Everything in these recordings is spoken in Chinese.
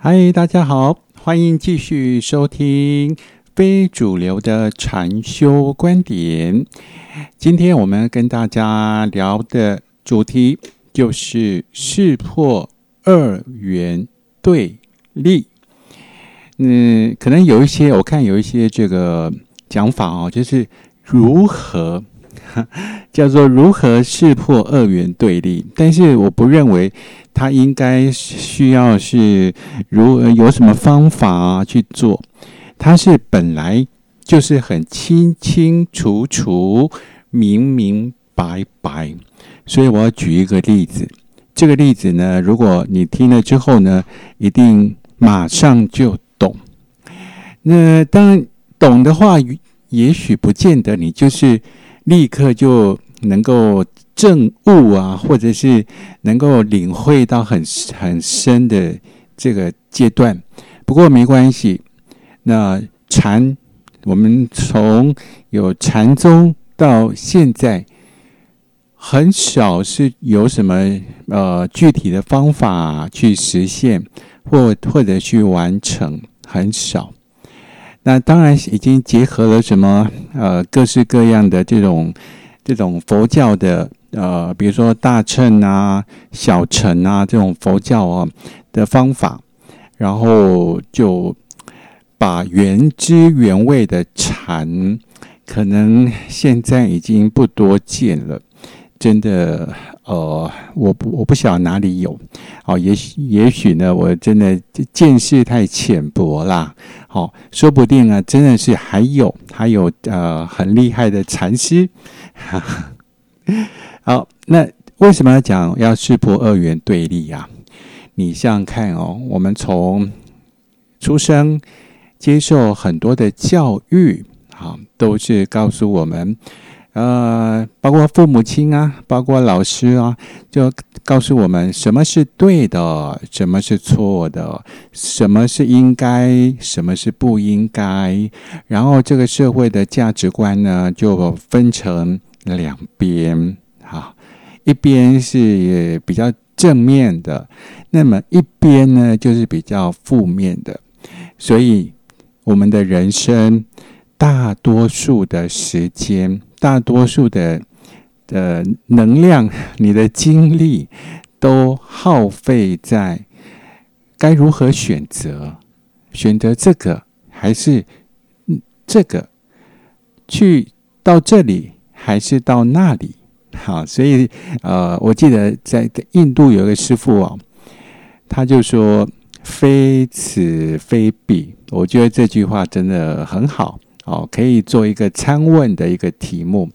嗨，大家好，欢迎继续收听非主流的禅修观点。今天我们跟大家聊的主题就是识破二元对立。嗯，可能有一些我看有一些这个讲法哦，就是如何。叫做如何识破二元对立，但是我不认为他应该需要是如有什么方法去做，他是本来就是很清清楚楚、明明白白。所以我要举一个例子，这个例子呢，如果你听了之后呢，一定马上就懂。那当然懂的话，也许不见得你就是。立刻就能够证悟啊，或者是能够领会到很很深的这个阶段。不过没关系，那禅，我们从有禅宗到现在，很少是有什么呃具体的方法去实现，或或者去完成，很少。那当然已经结合了什么呃各式各样的这种这种佛教的呃，比如说大乘啊、小乘啊这种佛教啊的方法，然后就把原汁原味的禅，可能现在已经不多见了，真的。呃，我不我不晓得哪里有，哦，也许也许呢，我真的见识太浅薄啦，好，说不定啊，真的是还有还有呃很厉害的禅师，好，那为什么要讲要识破二元对立啊？你想想看哦，我们从出生接受很多的教育，好，都是告诉我们。呃，包括父母亲啊，包括老师啊，就告诉我们什么是对的，什么是错的，什么是应该，什么是不应该。然后这个社会的价值观呢，就分成两边，哈，一边是比较正面的，那么一边呢就是比较负面的。所以我们的人生大多数的时间。大多数的的能量，你的精力都耗费在该如何选择？选择这个还是这个？去到这里还是到那里？好，所以呃，我记得在印度有一个师傅哦，他就说“非此非彼”，我觉得这句话真的很好。哦，可以做一个参问的一个题目。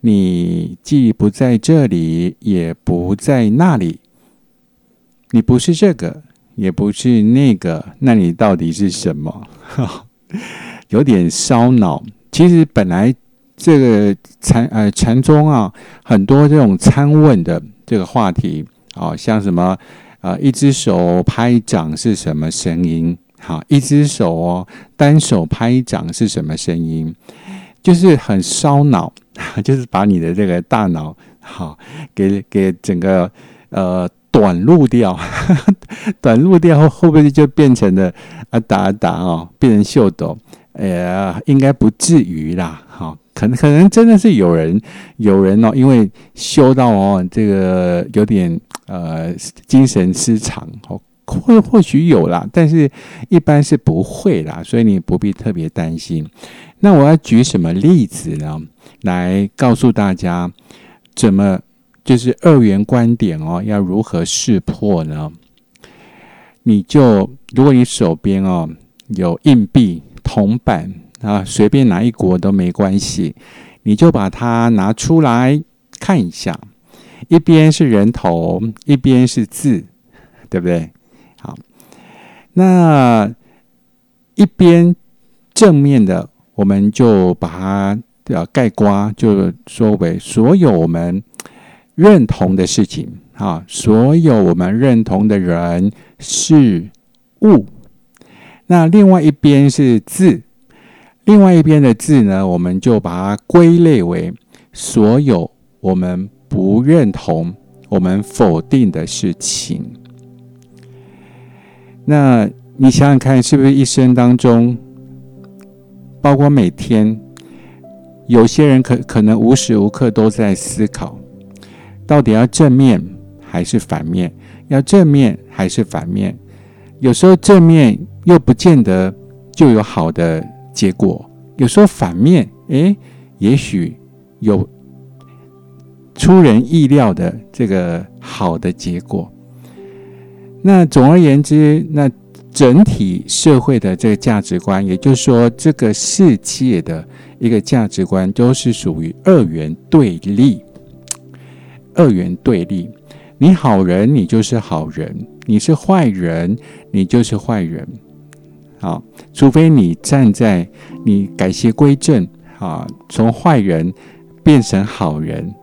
你既不在这里，也不在那里，你不是这个，也不是那个，那你到底是什么？有点烧脑。其实本来这个禅呃禅宗啊，很多这种参问的这个话题，哦，像什么呃，一只手拍掌是什么声音？好，一只手哦，单手拍掌是什么声音？就是很烧脑，就是把你的这个大脑好给给整个呃短路掉，短路掉后会不会就变成了啊打打哦，变成秀斗？呃，应该不至于啦。好，可能可能真的是有人有人哦，因为修到哦这个有点呃精神失常哦。或或许有啦，但是一般是不会啦，所以你不必特别担心。那我要举什么例子呢？来告诉大家怎么就是二元观点哦，要如何识破呢？你就如果你手边哦有硬币、铜板啊，随便哪一国都没关系，你就把它拿出来看一下，一边是人头，一边是字，对不对？那一边正面的，我们就把它呃盖刮，就说为所有我们认同的事情啊，所有我们认同的人事物。那另外一边是字，另外一边的字呢，我们就把它归类为所有我们不认同、我们否定的事情。那你想想看，是不是一生当中，包括每天，有些人可可能无时无刻都在思考，到底要正面还是反面？要正面还是反面？有时候正面又不见得就有好的结果，有时候反面，诶，也许有出人意料的这个好的结果。那总而言之，那。整体社会的这个价值观，也就是说，这个世界的一个价值观，都是属于二元对立。二元对立，你好人，你就是好人；你是坏人，你就是坏人。好，除非你站在你改邪归正，啊，从坏人变成好人。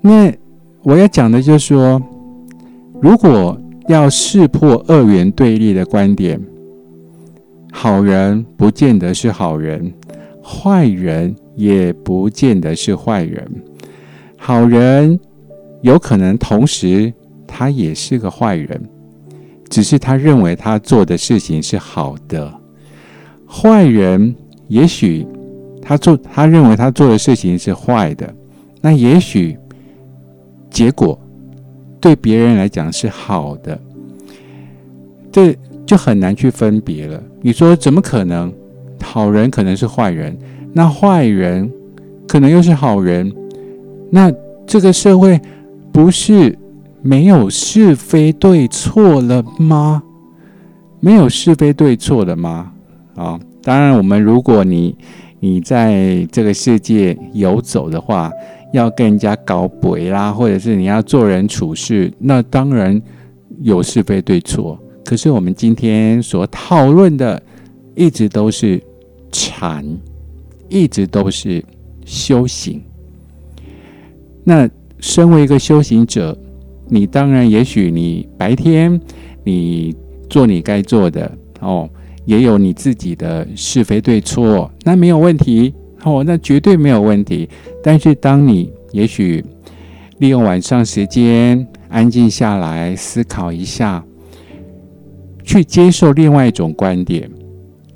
那我要讲的就是说，如果。要识破二元对立的观点，好人不见得是好人，坏人也不见得是坏人。好人有可能同时他也是个坏人，只是他认为他做的事情是好的；坏人也许他做他认为他做的事情是坏的，那也许结果。对别人来讲是好的，这就很难去分别了。你说怎么可能？好人可能是坏人，那坏人可能又是好人，那这个社会不是没有是非对错了吗？没有是非对错了吗？啊，当然，我们如果你你在这个世界游走的话。要跟人家搞鬼啦，或者是你要做人处事，那当然有是非对错。可是我们今天所讨论的，一直都是禅，一直都是修行。那身为一个修行者，你当然也许你白天你做你该做的哦，也有你自己的是非对错，那没有问题。哦，那绝对没有问题。但是，当你也许利用晚上时间安静下来思考一下，去接受另外一种观点，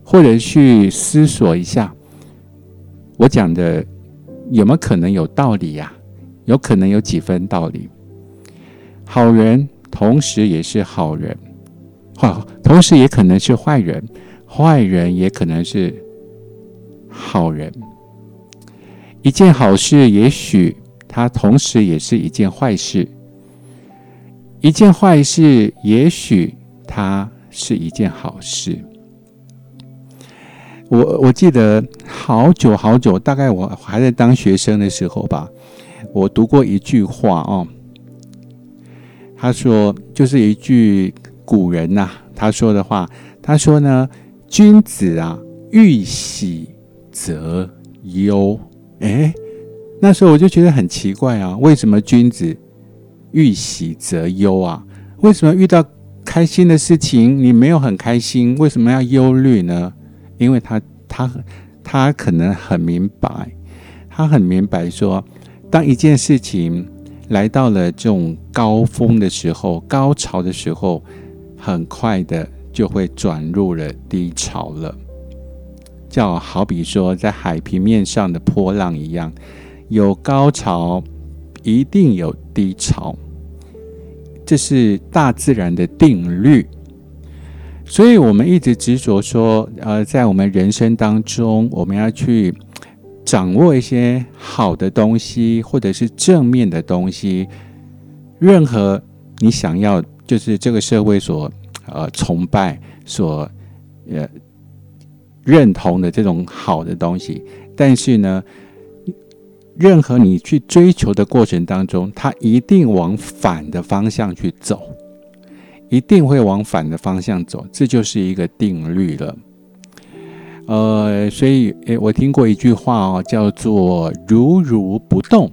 或者去思索一下，我讲的有没有可能有道理呀？有可能有几分道理？好人同时也是好人，坏同时也可能是坏人，坏人也可能是好人。一件好事，也许它同时也是一件坏事；一件坏事，也许它是一件好事。我我记得好久好久，大概我还在当学生的时候吧，我读过一句话哦。他说，就是一句古人呐，他说的话，他说呢：“君子啊，欲喜则忧。”哎，那时候我就觉得很奇怪啊，为什么君子遇喜则忧啊？为什么遇到开心的事情你没有很开心？为什么要忧虑呢？因为他他他可能很明白，他很明白说，当一件事情来到了这种高峰的时候、高潮的时候，很快的就会转入了低潮了。叫好比说，在海平面上的波浪一样，有高潮，一定有低潮，这是大自然的定律。所以，我们一直执着说，呃，在我们人生当中，我们要去掌握一些好的东西，或者是正面的东西。任何你想要，就是这个社会所呃崇拜，所呃。认同的这种好的东西，但是呢，任何你去追求的过程当中，它一定往反的方向去走，一定会往反的方向走，这就是一个定律了。呃，所以诶，我听过一句话哦，叫做“如如不动”，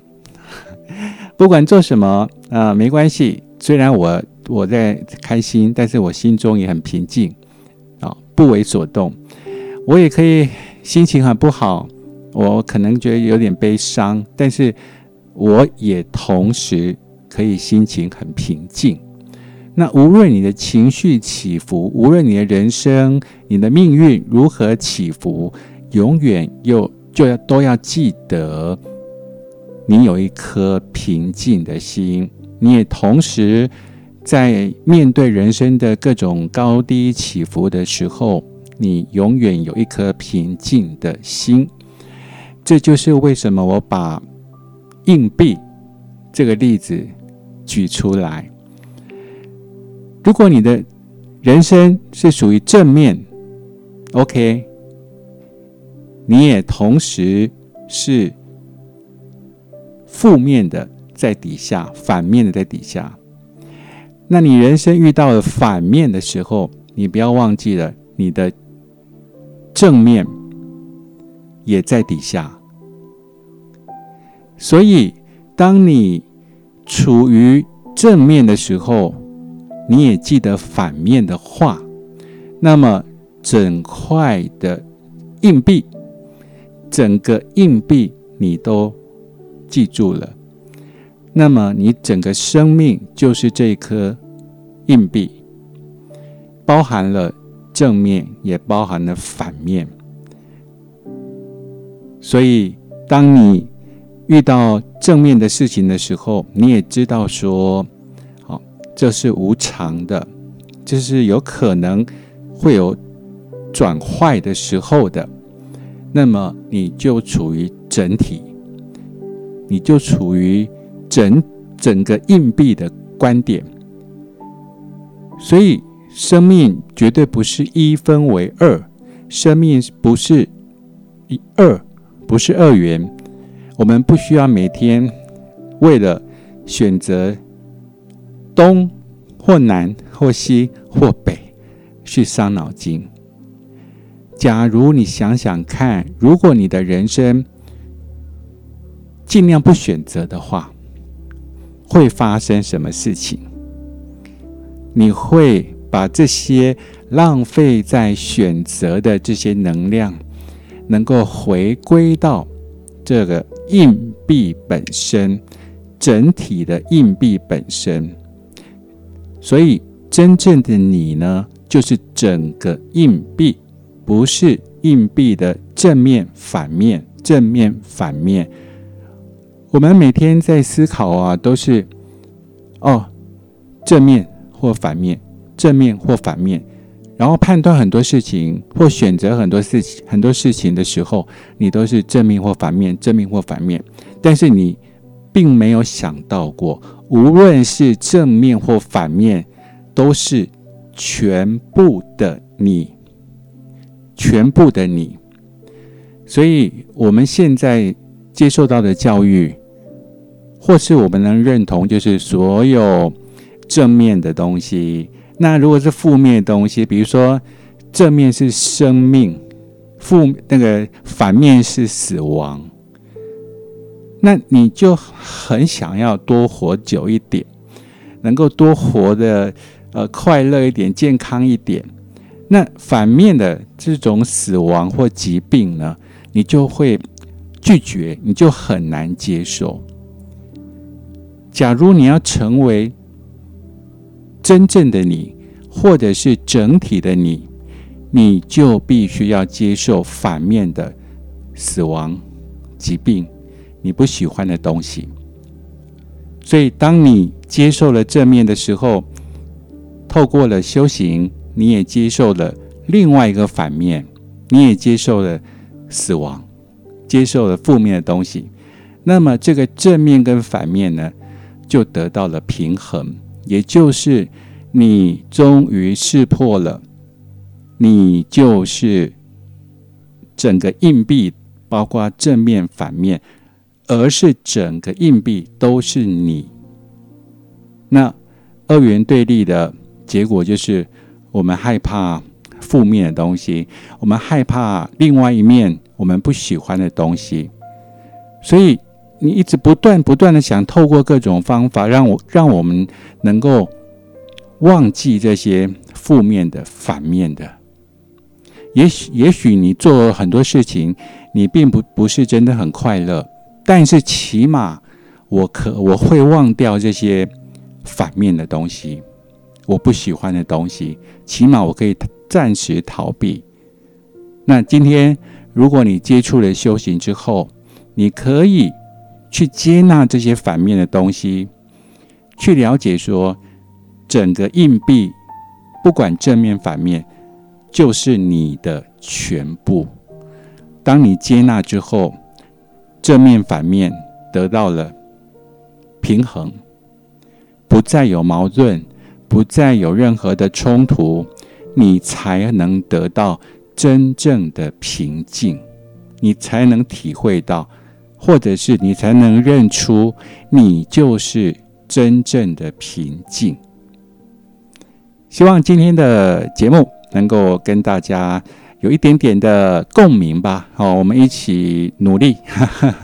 不管做什么啊，没关系。虽然我我在开心，但是我心中也很平静啊，不为所动。我也可以心情很不好，我可能觉得有点悲伤，但是我也同时可以心情很平静。那无论你的情绪起伏，无论你的人生、你的命运如何起伏，永远又就要都要记得，你有一颗平静的心。你也同时在面对人生的各种高低起伏的时候，你永远有一颗平静的心。这就是为什么我把硬币这个例子举出来。如果你的人生是属于正面，OK，你也同时是负面的在底下，反面的在底下。那你人生遇到了反面的时候，你不要忘记了你的正面也在底下。所以，当你处于正面的时候，你也记得反面的话，那么整块的硬币，整个硬币你都记住了，那么你整个生命就是这颗硬币，包含了正面，也包含了反面。所以，当你遇到正面的事情的时候，你也知道说。好这是无常的，这是有可能会有转坏的时候的。那么你就处于整体，你就处于整整个硬币的观点。所以，生命绝对不是一分为二，生命不是一二，不是二元。我们不需要每天为了选择。东或南或西或北，去伤脑筋。假如你想想看，如果你的人生尽量不选择的话，会发生什么事情？你会把这些浪费在选择的这些能量，能够回归到这个硬币本身，整体的硬币本身。所以，真正的你呢，就是整个硬币，不是硬币的正面、反面、正面、反面。我们每天在思考啊，都是哦，正面或反面，正面或反面，然后判断很多事情或选择很多事情、很多事情的时候，你都是正面或反面，正面或反面。但是你并没有想到过。无论是正面或反面，都是全部的你，全部的你。所以，我们现在接受到的教育，或是我们能认同，就是所有正面的东西。那如果是负面的东西，比如说正面是生命，负那个反面是死亡。那你就很想要多活久一点，能够多活的呃快乐一点、健康一点。那反面的这种死亡或疾病呢，你就会拒绝，你就很难接受。假如你要成为真正的你，或者是整体的你，你就必须要接受反面的死亡、疾病。你不喜欢的东西，所以当你接受了正面的时候，透过了修行，你也接受了另外一个反面，你也接受了死亡，接受了负面的东西。那么这个正面跟反面呢，就得到了平衡，也就是你终于识破了，你就是整个硬币，包括正面、反面。而是整个硬币都是你。那二元对立的结果就是，我们害怕负面的东西，我们害怕另外一面我们不喜欢的东西。所以你一直不断不断的想透过各种方法，让我让我们能够忘记这些负面的、反面的。也许也许你做很多事情，你并不不是真的很快乐。但是起码我可我会忘掉这些反面的东西，我不喜欢的东西，起码我可以暂时逃避。那今天，如果你接触了修行之后，你可以去接纳这些反面的东西，去了解说，整个硬币不管正面反面，就是你的全部。当你接纳之后，正面反面得到了平衡，不再有矛盾，不再有任何的冲突，你才能得到真正的平静，你才能体会到，或者是你才能认出，你就是真正的平静。希望今天的节目能够跟大家。有一点点的共鸣吧，好，我们一起努力，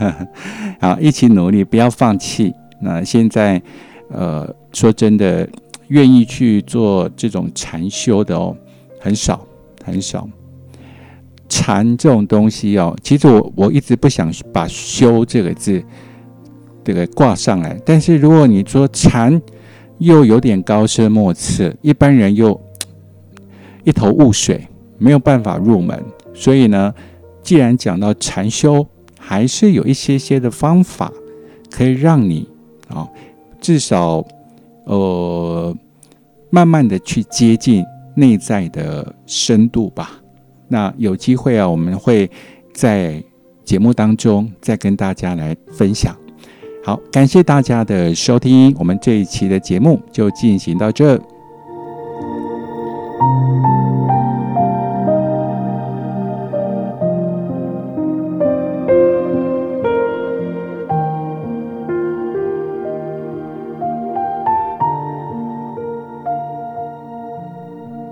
好，一起努力，不要放弃。那现在，呃，说真的，愿意去做这种禅修的哦，很少，很少。禅这种东西哦，其实我我一直不想把“修”这个字这个挂上来，但是如果你说禅，又有点高深莫测，一般人又一头雾水。没有办法入门，所以呢，既然讲到禅修，还是有一些些的方法可以让你啊，至少呃，慢慢的去接近内在的深度吧。那有机会啊，我们会在节目当中再跟大家来分享。好，感谢大家的收听，我们这一期的节目就进行到这。